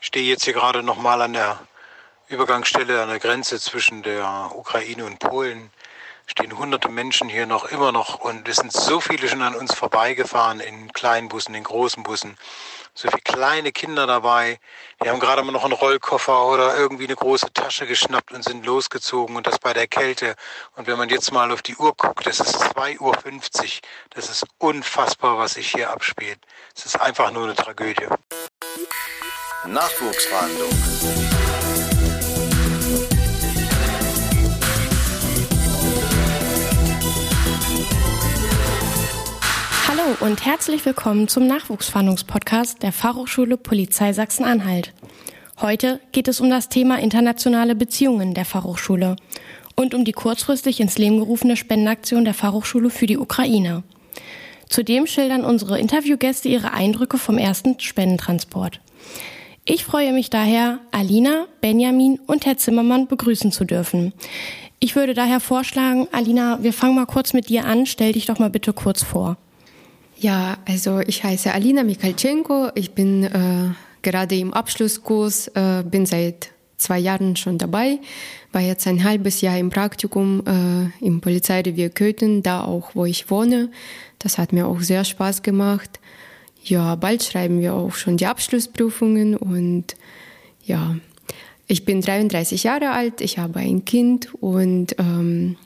Ich stehe jetzt hier gerade nochmal an der Übergangsstelle an der Grenze zwischen der Ukraine und Polen. Stehen hunderte Menschen hier noch immer noch und es sind so viele schon an uns vorbeigefahren in kleinen Bussen, in großen Bussen. So viele kleine Kinder dabei. Die haben gerade mal noch einen Rollkoffer oder irgendwie eine große Tasche geschnappt und sind losgezogen und das bei der Kälte. Und wenn man jetzt mal auf die Uhr guckt, das ist 2.50 Uhr. Das ist unfassbar, was sich hier abspielt. Es ist einfach nur eine Tragödie. Nachwuchsverhandlung. Hallo und herzlich willkommen zum Nachwuchsfahndungspodcast der Fachhochschule Polizei Sachsen-Anhalt. Heute geht es um das Thema internationale Beziehungen der Fachhochschule und um die kurzfristig ins Leben gerufene Spendenaktion der Fachhochschule für die Ukraine. Zudem schildern unsere Interviewgäste ihre Eindrücke vom ersten Spendentransport. Ich freue mich daher, Alina, Benjamin und Herr Zimmermann begrüßen zu dürfen. Ich würde daher vorschlagen, Alina, wir fangen mal kurz mit dir an. Stell dich doch mal bitte kurz vor. Ja, also ich heiße Alina Mikhalchenko. Ich bin äh, gerade im Abschlusskurs, äh, bin seit zwei Jahren schon dabei, war jetzt ein halbes Jahr im Praktikum äh, im Polizeirevier Köthen, da auch, wo ich wohne. Das hat mir auch sehr Spaß gemacht ja, bald schreiben wir auch schon die Abschlussprüfungen und ja, ich bin 33 Jahre alt, ich habe ein Kind und ähm,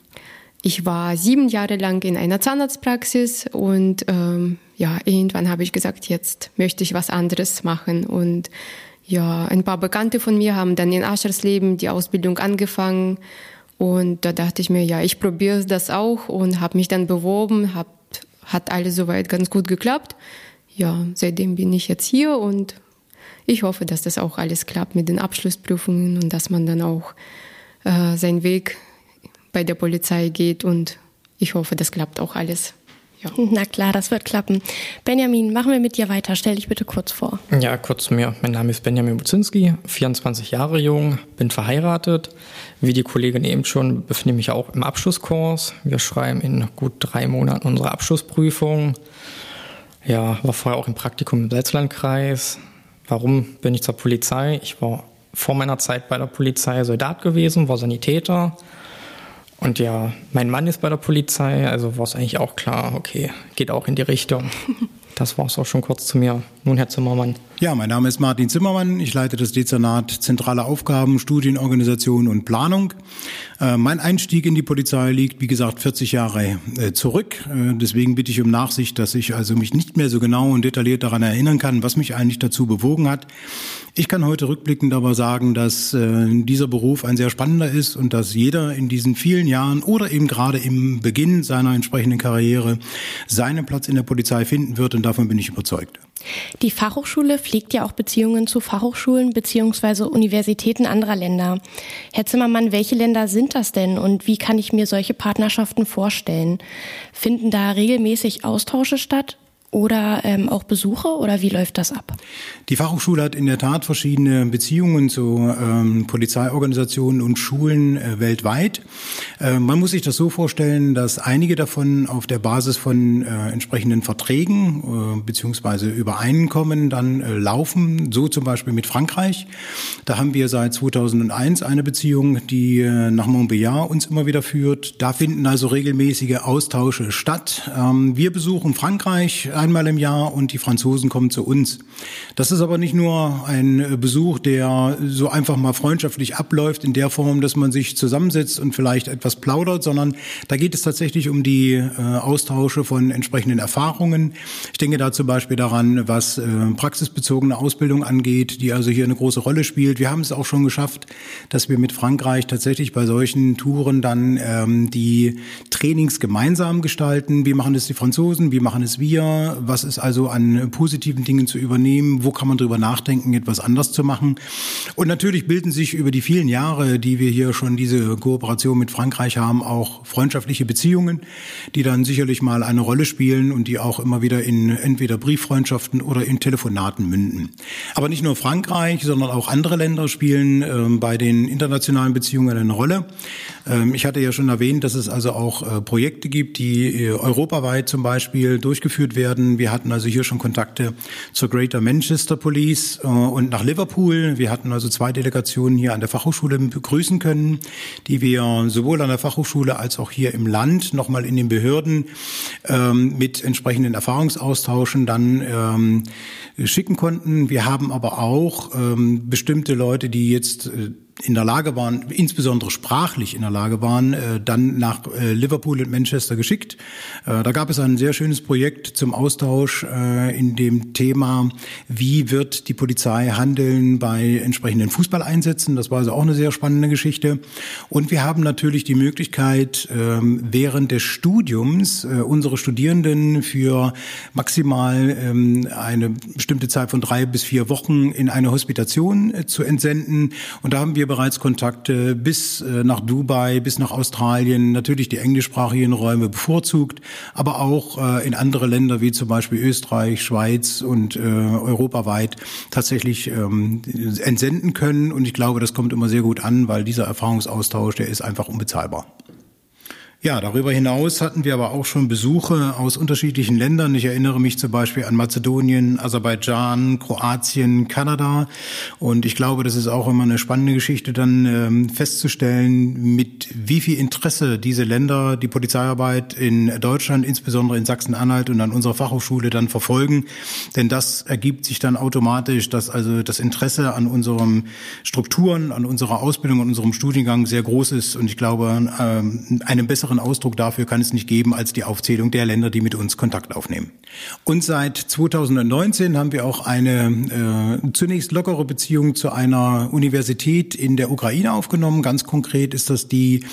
ich war sieben Jahre lang in einer Zahnarztpraxis und ähm, ja, irgendwann habe ich gesagt, jetzt möchte ich was anderes machen und ja, ein paar Bekannte von mir haben dann in Aschersleben die Ausbildung angefangen und da dachte ich mir, ja, ich probiere das auch und habe mich dann beworben, hab, hat alles soweit ganz gut geklappt ja, seitdem bin ich jetzt hier und ich hoffe, dass das auch alles klappt mit den Abschlussprüfungen und dass man dann auch äh, seinen Weg bei der Polizei geht und ich hoffe, das klappt auch alles. Ja. Na klar, das wird klappen. Benjamin, machen wir mit dir weiter. Stell dich bitte kurz vor. Ja, kurz zu mir. Mein Name ist Benjamin Buzinski, 24 Jahre jung, bin verheiratet. Wie die Kollegin eben schon, befinde ich mich auch im Abschlusskurs. Wir schreiben in gut drei Monaten unsere Abschlussprüfung. Ja, war vorher auch im Praktikum im Salzlandkreis. Warum bin ich zur Polizei? Ich war vor meiner Zeit bei der Polizei Soldat gewesen, war Sanitäter. Und ja, mein Mann ist bei der Polizei, also war es eigentlich auch klar, okay, geht auch in die Richtung. Das war es auch schon kurz zu mir. Nun, Herr Zimmermann. Ja, mein Name ist Martin Zimmermann. Ich leite das Dezernat Zentrale Aufgaben, Studienorganisation und Planung. Äh, mein Einstieg in die Polizei liegt, wie gesagt, 40 Jahre äh, zurück. Äh, deswegen bitte ich um Nachsicht, dass ich also mich nicht mehr so genau und detailliert daran erinnern kann, was mich eigentlich dazu bewogen hat. Ich kann heute rückblickend aber sagen, dass äh, dieser Beruf ein sehr spannender ist und dass jeder in diesen vielen Jahren oder eben gerade im Beginn seiner entsprechenden Karriere seinen Platz in der Polizei finden wird und davon bin ich überzeugt. Die Fachhochschule pflegt ja auch Beziehungen zu Fachhochschulen bzw. Universitäten anderer Länder. Herr Zimmermann, welche Länder sind das denn und wie kann ich mir solche Partnerschaften vorstellen? Finden da regelmäßig Austausche statt? Oder ähm, auch Besuche oder wie läuft das ab? Die Fachhochschule hat in der Tat verschiedene Beziehungen zu ähm, Polizeiorganisationen und Schulen äh, weltweit. Äh, man muss sich das so vorstellen, dass einige davon auf der Basis von äh, entsprechenden Verträgen äh, beziehungsweise Übereinkommen dann äh, laufen. So zum Beispiel mit Frankreich. Da haben wir seit 2001 eine Beziehung, die äh, nach Montbéliard uns immer wieder führt. Da finden also regelmäßige Austausche statt. Ähm, wir besuchen Frankreich einmal im Jahr und die Franzosen kommen zu uns. Das ist aber nicht nur ein Besuch, der so einfach mal freundschaftlich abläuft in der Form, dass man sich zusammensetzt und vielleicht etwas plaudert, sondern da geht es tatsächlich um die äh, Austausche von entsprechenden Erfahrungen. Ich denke da zum Beispiel daran, was äh, praxisbezogene Ausbildung angeht, die also hier eine große Rolle spielt. Wir haben es auch schon geschafft, dass wir mit Frankreich tatsächlich bei solchen Touren dann ähm, die Trainings gemeinsam gestalten. Wie machen es die Franzosen? Wie machen es wir? Was ist also an positiven Dingen zu übernehmen? Wo kann man drüber nachdenken, etwas anders zu machen? Und natürlich bilden sich über die vielen Jahre, die wir hier schon diese Kooperation mit Frankreich haben, auch freundschaftliche Beziehungen, die dann sicherlich mal eine Rolle spielen und die auch immer wieder in entweder Brieffreundschaften oder in Telefonaten münden. Aber nicht nur Frankreich, sondern auch andere Länder spielen äh, bei den internationalen Beziehungen eine Rolle. Ähm, ich hatte ja schon erwähnt, dass es also auch äh, Projekte gibt, die äh, europaweit zum Beispiel durchgeführt werden werden. Wir hatten also hier schon Kontakte zur Greater Manchester Police äh, und nach Liverpool. Wir hatten also zwei Delegationen hier an der Fachhochschule begrüßen können, die wir sowohl an der Fachhochschule als auch hier im Land nochmal in den Behörden ähm, mit entsprechenden Erfahrungsaustauschen dann ähm, schicken konnten. Wir haben aber auch ähm, bestimmte Leute, die jetzt äh, in der Lage waren, insbesondere sprachlich in der Lage waren, äh, dann nach äh, Liverpool und Manchester geschickt. Äh, da gab es ein sehr schönes Projekt zum Austausch in dem Thema, wie wird die Polizei handeln bei entsprechenden Fußballeinsätzen. Das war also auch eine sehr spannende Geschichte. Und wir haben natürlich die Möglichkeit, ähm, während des Studiums unsere Studierenden für maximal ähm, eine bestimmte Zeit von drei bis vier Wochen in eine Hospitation zu entsenden. Und da haben wir wir bereits Kontakte bis äh, nach Dubai, bis nach Australien, natürlich die englischsprachigen Räume bevorzugt, aber auch äh, in andere Länder wie zum Beispiel Österreich, Schweiz und äh, europaweit tatsächlich ähm, entsenden können. Und ich glaube, das kommt immer sehr gut an, weil dieser Erfahrungsaustausch, der ist einfach unbezahlbar. Ja, darüber hinaus hatten wir aber auch schon Besuche aus unterschiedlichen Ländern. Ich erinnere mich zum Beispiel an Mazedonien, Aserbaidschan, Kroatien, Kanada. Und ich glaube, das ist auch immer eine spannende Geschichte, dann ähm, festzustellen, mit wie viel Interesse diese Länder die Polizeiarbeit in Deutschland, insbesondere in Sachsen-Anhalt und an unserer Fachhochschule dann verfolgen. Denn das ergibt sich dann automatisch, dass also das Interesse an unseren Strukturen, an unserer Ausbildung, an unserem Studiengang sehr groß ist. Und ich glaube, ähm, einem besseren besseren Ausdruck dafür kann es nicht geben als die Aufzählung der Länder, die mit uns Kontakt aufnehmen. Und seit 2019 haben wir auch eine äh, zunächst lockere Beziehung zu einer Universität in der Ukraine aufgenommen. Ganz konkret ist das die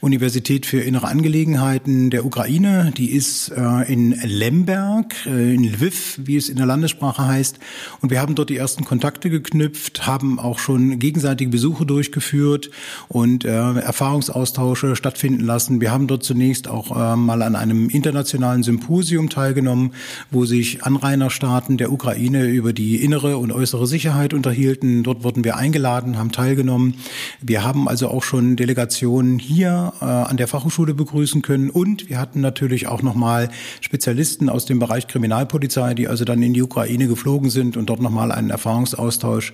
Universität für innere Angelegenheiten der Ukraine. Die ist äh, in Lemberg, äh, in Lviv, wie es in der Landessprache heißt. Und wir haben dort die ersten Kontakte geknüpft, haben auch schon gegenseitige Besuche durchgeführt und äh, Erfahrungsaustausche stattfinden lassen. Wir haben dort zunächst auch äh, mal an einem internationalen Symposium teilgenommen, wo sich Anrainerstaaten der Ukraine über die innere und äußere Sicherheit unterhielten. Dort wurden wir eingeladen, haben teilgenommen. Wir haben also auch schon Delegationen hier äh, an der Fachhochschule begrüßen können und wir hatten natürlich auch nochmal Spezialisten aus dem Bereich Kriminalpolizei, die also dann in die Ukraine geflogen sind und dort nochmal einen Erfahrungsaustausch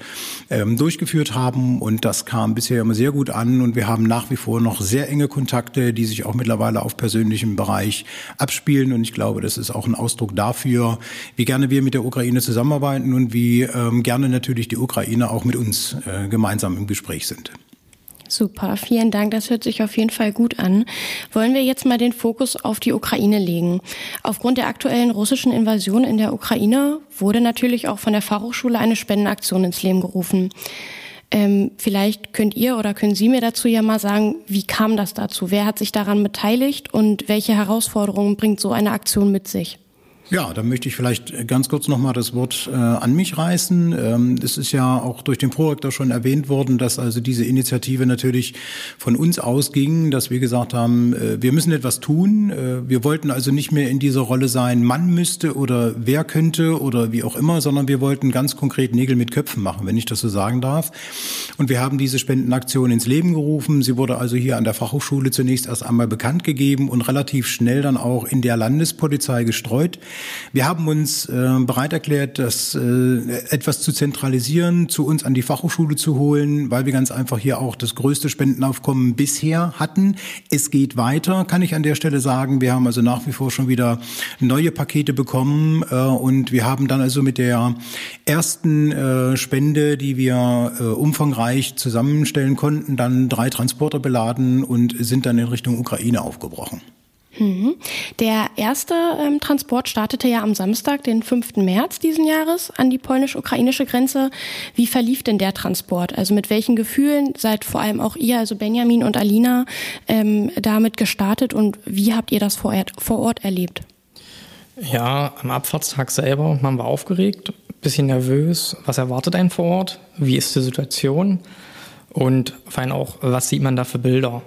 ähm, durchgeführt haben. Und das kam bisher immer sehr gut an und wir haben nach wie vor noch sehr enge Kontakte, die sich auch mittlerweile auf persönlichem Bereich abspielen. Und ich glaube, das ist auch ein Ausdruck dafür, wie gerne wir mit der Ukraine zusammenarbeiten und wie ähm, gerne natürlich die Ukraine auch mit uns äh, gemeinsam im Gespräch sind. Super, vielen Dank. Das hört sich auf jeden Fall gut an. Wollen wir jetzt mal den Fokus auf die Ukraine legen? Aufgrund der aktuellen russischen Invasion in der Ukraine wurde natürlich auch von der Fachhochschule eine Spendenaktion ins Leben gerufen. Ähm, vielleicht könnt ihr oder können Sie mir dazu ja mal sagen, wie kam das dazu? Wer hat sich daran beteiligt und welche Herausforderungen bringt so eine Aktion mit sich? Ja, da möchte ich vielleicht ganz kurz nochmal das Wort äh, an mich reißen. Ähm, es ist ja auch durch den Prorektor schon erwähnt worden, dass also diese Initiative natürlich von uns ausging, dass wir gesagt haben, äh, wir müssen etwas tun. Äh, wir wollten also nicht mehr in dieser Rolle sein, man müsste oder wer könnte oder wie auch immer, sondern wir wollten ganz konkret Nägel mit Köpfen machen, wenn ich das so sagen darf. Und wir haben diese Spendenaktion ins Leben gerufen. Sie wurde also hier an der Fachhochschule zunächst erst einmal bekannt gegeben und relativ schnell dann auch in der Landespolizei gestreut. Wir haben uns äh, bereit erklärt, das äh, etwas zu zentralisieren, zu uns an die Fachhochschule zu holen, weil wir ganz einfach hier auch das größte Spendenaufkommen bisher hatten. Es geht weiter, kann ich an der Stelle sagen. Wir haben also nach wie vor schon wieder neue Pakete bekommen äh, und wir haben dann also mit der ersten äh, Spende, die wir äh, umfangreich zusammenstellen konnten, dann drei Transporter beladen und sind dann in Richtung Ukraine aufgebrochen. Mhm. Der erste ähm, Transport startete ja am Samstag, den 5. März diesen Jahres, an die polnisch-ukrainische Grenze. Wie verlief denn der Transport? Also mit welchen Gefühlen seid vor allem auch ihr, also Benjamin und Alina, ähm, damit gestartet und wie habt ihr das vor Ort, vor Ort erlebt? Ja, am Abfahrtstag selber waren wir aufgeregt, bisschen nervös. Was erwartet einen vor Ort? Wie ist die Situation? Und vor allem auch, was sieht man da für Bilder?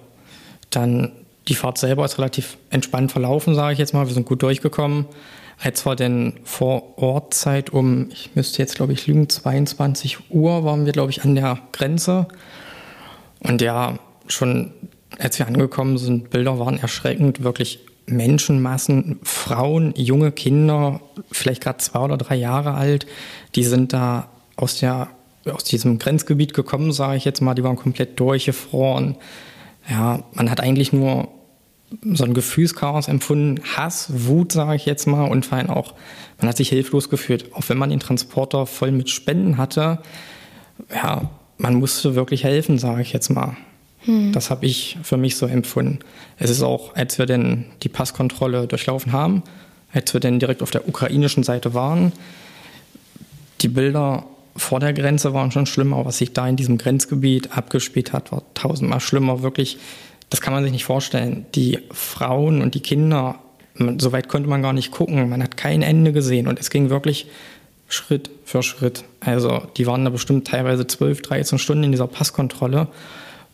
Dann die Fahrt selber ist relativ entspannt verlaufen, sage ich jetzt mal. Wir sind gut durchgekommen. Als war denn vor Ortzeit um, ich müsste jetzt glaube ich lügen, 22 Uhr waren wir glaube ich an der Grenze. Und ja, schon als wir angekommen sind, Bilder waren erschreckend, wirklich Menschenmassen, Frauen, junge Kinder, vielleicht gerade zwei oder drei Jahre alt, die sind da aus der aus diesem Grenzgebiet gekommen, sage ich jetzt mal, die waren komplett durchgefroren. Ja, man hat eigentlich nur so ein Gefühlschaos empfunden, Hass, Wut, sage ich jetzt mal, und vor allem auch, man hat sich hilflos gefühlt. Auch wenn man den Transporter voll mit Spenden hatte, ja, man musste wirklich helfen, sage ich jetzt mal. Hm. Das habe ich für mich so empfunden. Es ist auch, als wir denn die Passkontrolle durchlaufen haben, als wir denn direkt auf der ukrainischen Seite waren, die Bilder vor der Grenze waren schon schlimmer. Was sich da in diesem Grenzgebiet abgespielt hat, war tausendmal schlimmer. Wirklich, das kann man sich nicht vorstellen. Die Frauen und die Kinder, so weit konnte man gar nicht gucken. Man hat kein Ende gesehen und es ging wirklich Schritt für Schritt. Also die waren da bestimmt teilweise 12, 13 Stunden in dieser Passkontrolle.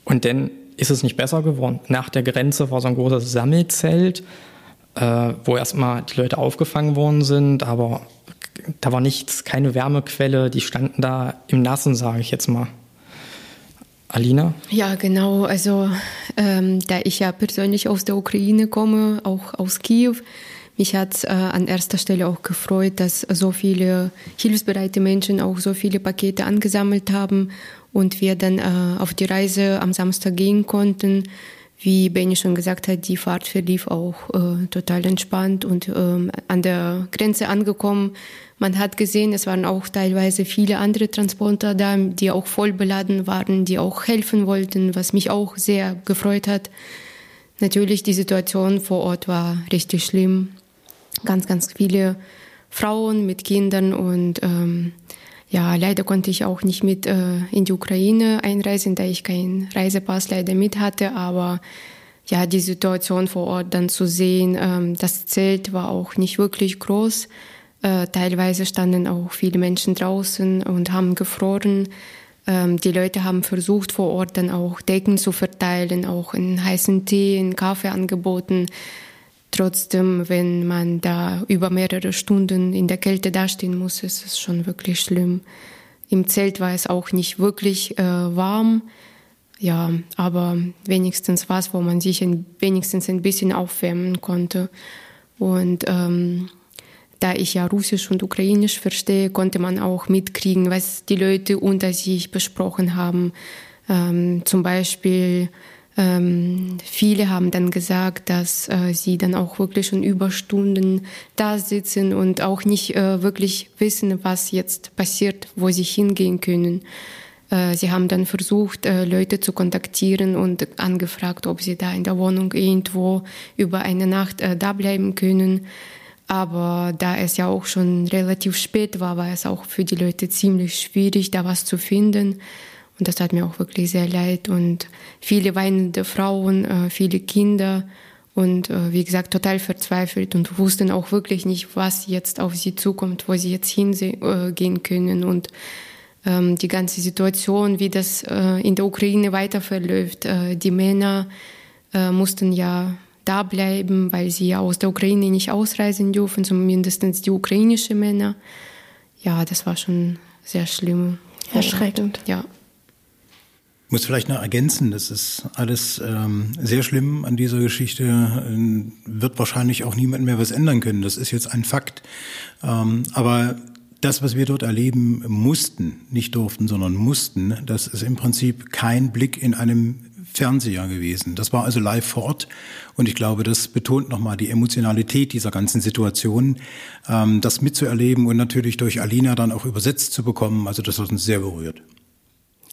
Und dann ist es nicht besser geworden. Nach der Grenze war so ein großes Sammelzelt, äh, wo erstmal die Leute aufgefangen worden sind, aber da war nichts, keine Wärmequelle, die standen da im Nassen, sage ich jetzt mal. Alina? Ja, genau. Also, ähm, da ich ja persönlich aus der Ukraine komme, auch aus Kiew, mich hat äh, an erster Stelle auch gefreut, dass so viele hilfsbereite Menschen auch so viele Pakete angesammelt haben und wir dann äh, auf die Reise am Samstag gehen konnten. Wie Benny schon gesagt hat, die Fahrt verlief auch äh, total entspannt und ähm, an der Grenze angekommen man hat gesehen, es waren auch teilweise viele andere Transporter da, die auch voll beladen waren, die auch helfen wollten, was mich auch sehr gefreut hat. Natürlich, die Situation vor Ort war richtig schlimm. Ganz, ganz viele Frauen mit Kindern und ähm, ja, leider konnte ich auch nicht mit äh, in die Ukraine einreisen, da ich keinen Reisepass leider mit hatte, aber ja, die Situation vor Ort dann zu sehen, ähm, das Zelt war auch nicht wirklich groß. Äh, teilweise standen auch viele Menschen draußen und haben gefroren. Ähm, die Leute haben versucht, vor Ort dann auch Decken zu verteilen, auch einen heißen Tee, einen Kaffee angeboten. Trotzdem, wenn man da über mehrere Stunden in der Kälte dastehen muss, ist es schon wirklich schlimm. Im Zelt war es auch nicht wirklich äh, warm. Ja, aber wenigstens was, wo man sich ein, wenigstens ein bisschen aufwärmen konnte. Und ähm, da ich ja Russisch und Ukrainisch verstehe, konnte man auch mitkriegen, was die Leute unter sich besprochen haben. Ähm, zum Beispiel ähm, viele haben dann gesagt, dass äh, sie dann auch wirklich schon Überstunden da sitzen und auch nicht äh, wirklich wissen, was jetzt passiert, wo sie hingehen können. Äh, sie haben dann versucht, äh, Leute zu kontaktieren und angefragt, ob sie da in der Wohnung irgendwo über eine Nacht äh, da bleiben können. Aber da es ja auch schon relativ spät war, war es auch für die Leute ziemlich schwierig, da was zu finden. Und das hat mir auch wirklich sehr leid. Und viele weinende Frauen, äh, viele Kinder und äh, wie gesagt total verzweifelt und wussten auch wirklich nicht, was jetzt auf sie zukommt, wo sie jetzt hingehen können und ähm, die ganze Situation, wie das äh, in der Ukraine weiter verläuft. Die Männer mussten ja da bleiben, weil sie ja aus der Ukraine nicht ausreisen dürfen, zumindest die ukrainischen Männer. Ja, das war schon sehr schlimm. Erschreckend. Ja. Ich muss vielleicht noch ergänzen, das ist alles ähm, sehr schlimm an dieser Geschichte, wird wahrscheinlich auch niemand mehr was ändern können. Das ist jetzt ein Fakt. Ähm, aber das, was wir dort erleben mussten, nicht durften, sondern mussten, das ist im Prinzip kein Blick in einem Fernseher gewesen. Das war also live vor Ort und ich glaube, das betont nochmal die Emotionalität dieser ganzen Situation, ähm, das mitzuerleben und natürlich durch Alina dann auch übersetzt zu bekommen. Also das hat uns sehr berührt.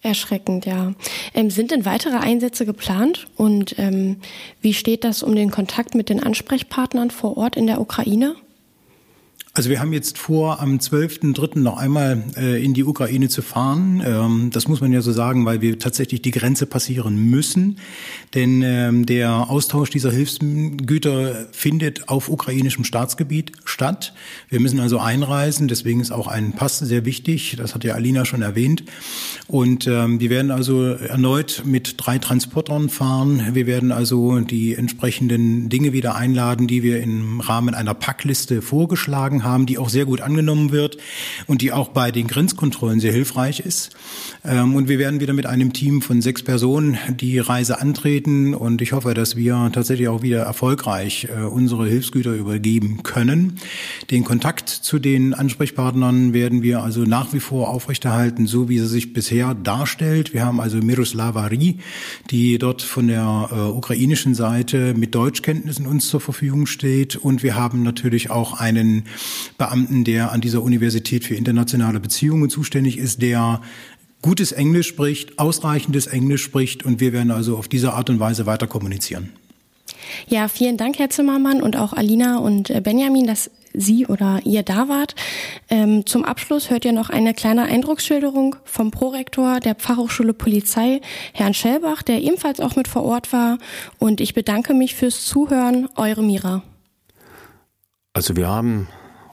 Erschreckend, ja. Ähm, sind denn weitere Einsätze geplant? Und ähm, wie steht das um den Kontakt mit den Ansprechpartnern vor Ort in der Ukraine? Also wir haben jetzt vor, am 12.3. noch einmal äh, in die Ukraine zu fahren. Ähm, das muss man ja so sagen, weil wir tatsächlich die Grenze passieren müssen. Denn ähm, der Austausch dieser Hilfsgüter findet auf ukrainischem Staatsgebiet statt. Wir müssen also einreisen, deswegen ist auch ein Pass sehr wichtig. Das hat ja Alina schon erwähnt. Und ähm, wir werden also erneut mit drei Transportern fahren. Wir werden also die entsprechenden Dinge wieder einladen, die wir im Rahmen einer Packliste vorgeschlagen haben, die auch sehr gut angenommen wird und die auch bei den Grenzkontrollen sehr hilfreich ist. Ähm, und wir werden wieder mit einem Team von sechs Personen die Reise antreten und ich hoffe, dass wir tatsächlich auch wieder erfolgreich äh, unsere Hilfsgüter übergeben können. Den Kontakt zu den Ansprechpartnern werden wir also nach wie vor aufrechterhalten, so wie sie sich bisher darstellt. Wir haben also Miroslava Ri, die dort von der äh, ukrainischen Seite mit Deutschkenntnissen uns zur Verfügung steht. Und wir haben natürlich auch einen Beamten, der an dieser Universität für internationale Beziehungen zuständig ist, der gutes Englisch spricht, ausreichendes Englisch spricht. Und wir werden also auf diese Art und Weise weiter kommunizieren. Ja, vielen Dank, Herr Zimmermann und auch Alina und äh, Benjamin, dass Sie oder ihr da wart. Ähm, zum Abschluss hört ihr noch eine kleine Eindrucksschilderung vom Prorektor der Pfarrhochschule Polizei, Herrn Schellbach, der ebenfalls auch mit vor Ort war. Und ich bedanke mich fürs Zuhören. Eure Mira. Also wir haben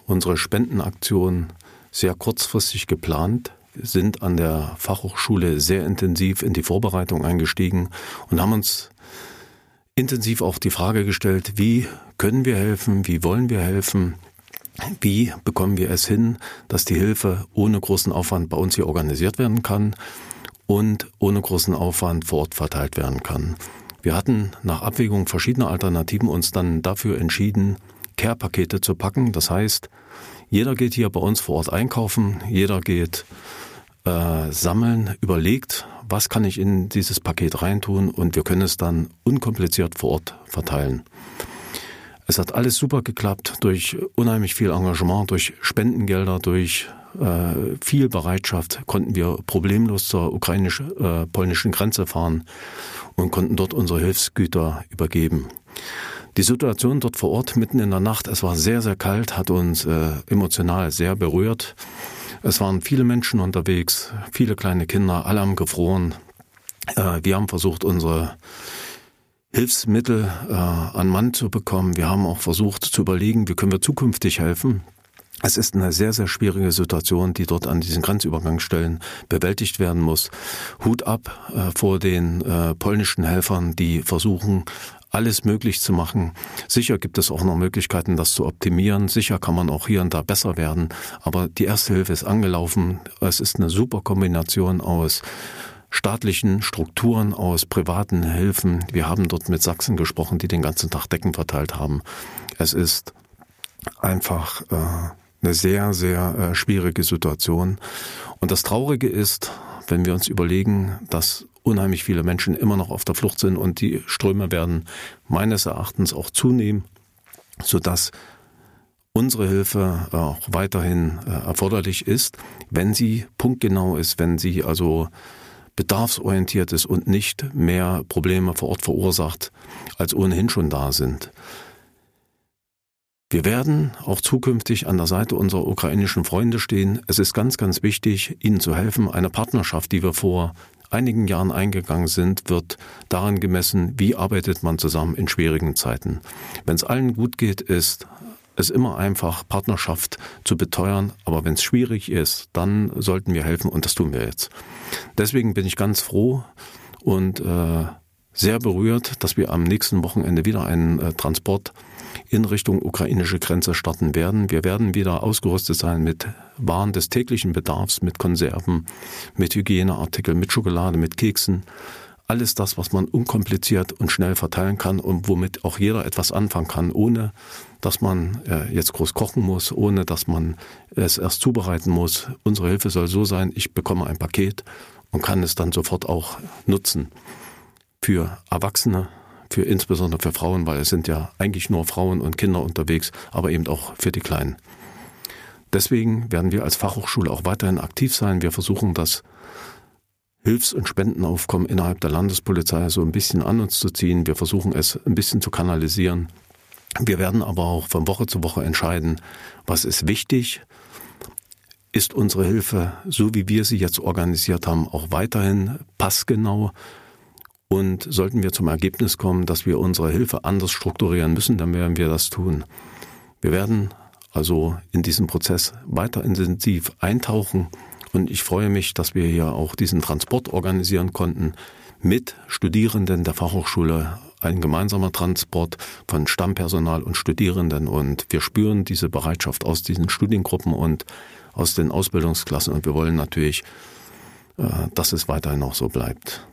unsere Spendenaktion sehr kurzfristig geplant sind an der Fachhochschule sehr intensiv in die Vorbereitung eingestiegen und haben uns intensiv auch die Frage gestellt, wie können wir helfen, wie wollen wir helfen, wie bekommen wir es hin, dass die Hilfe ohne großen Aufwand bei uns hier organisiert werden kann und ohne großen Aufwand vor Ort verteilt werden kann. Wir hatten nach Abwägung verschiedener Alternativen uns dann dafür entschieden, Care-Pakete zu packen. Das heißt, jeder geht hier bei uns vor Ort einkaufen, jeder geht äh, sammeln, überlegt, was kann ich in dieses Paket reintun und wir können es dann unkompliziert vor Ort verteilen. Es hat alles super geklappt durch unheimlich viel Engagement, durch Spendengelder, durch äh, viel Bereitschaft konnten wir problemlos zur ukrainisch-polnischen äh, Grenze fahren und konnten dort unsere Hilfsgüter übergeben. Die Situation dort vor Ort mitten in der Nacht, es war sehr, sehr kalt, hat uns äh, emotional sehr berührt. Es waren viele Menschen unterwegs, viele kleine Kinder, alle haben gefroren. Äh, wir haben versucht, unsere Hilfsmittel äh, an Mann zu bekommen. Wir haben auch versucht zu überlegen, wie können wir zukünftig helfen. Es ist eine sehr, sehr schwierige Situation, die dort an diesen Grenzübergangsstellen bewältigt werden muss. Hut ab äh, vor den äh, polnischen Helfern, die versuchen, alles möglich zu machen. Sicher gibt es auch noch Möglichkeiten, das zu optimieren. Sicher kann man auch hier und da besser werden. Aber die Erste Hilfe ist angelaufen. Es ist eine super Kombination aus staatlichen Strukturen, aus privaten Hilfen. Wir haben dort mit Sachsen gesprochen, die den ganzen Tag Decken verteilt haben. Es ist einfach äh, eine sehr, sehr äh, schwierige Situation. Und das Traurige ist, wenn wir uns überlegen, dass unheimlich viele Menschen immer noch auf der Flucht sind und die Ströme werden meines Erachtens auch zunehmen, sodass unsere Hilfe auch weiterhin äh, erforderlich ist, wenn sie punktgenau ist, wenn sie also bedarfsorientiert ist und nicht mehr Probleme vor Ort verursacht, als ohnehin schon da sind. Wir werden auch zukünftig an der Seite unserer ukrainischen Freunde stehen. Es ist ganz, ganz wichtig, ihnen zu helfen. Eine Partnerschaft, die wir vor einigen Jahren eingegangen sind, wird daran gemessen, wie arbeitet man zusammen in schwierigen Zeiten. Wenn es allen gut geht, ist es immer einfach, Partnerschaft zu beteuern, aber wenn es schwierig ist, dann sollten wir helfen und das tun wir jetzt. Deswegen bin ich ganz froh und äh, sehr berührt, dass wir am nächsten Wochenende wieder einen äh, Transport in Richtung ukrainische Grenze starten werden. Wir werden wieder ausgerüstet sein mit Waren des täglichen Bedarfs, mit Konserven, mit Hygieneartikeln, mit Schokolade, mit Keksen. Alles das, was man unkompliziert und schnell verteilen kann und womit auch jeder etwas anfangen kann, ohne dass man äh, jetzt groß kochen muss, ohne dass man es erst zubereiten muss. Unsere Hilfe soll so sein, ich bekomme ein Paket und kann es dann sofort auch nutzen. Für Erwachsene, für insbesondere für Frauen, weil es sind ja eigentlich nur Frauen und Kinder unterwegs, aber eben auch für die Kleinen. Deswegen werden wir als Fachhochschule auch weiterhin aktiv sein. Wir versuchen das Hilfs- und Spendenaufkommen innerhalb der Landespolizei so ein bisschen an uns zu ziehen. Wir versuchen es ein bisschen zu kanalisieren. Wir werden aber auch von Woche zu Woche entscheiden, was ist wichtig. Ist unsere Hilfe, so wie wir sie jetzt organisiert haben, auch weiterhin passgenau? Und sollten wir zum Ergebnis kommen, dass wir unsere Hilfe anders strukturieren müssen, dann werden wir das tun. Wir werden also in diesen Prozess weiter intensiv eintauchen und ich freue mich, dass wir hier auch diesen Transport organisieren konnten mit Studierenden der Fachhochschule ein gemeinsamer Transport von Stammpersonal und Studierenden und wir spüren diese Bereitschaft aus diesen Studiengruppen und aus den Ausbildungsklassen und wir wollen natürlich, äh, dass es weiterhin auch so bleibt.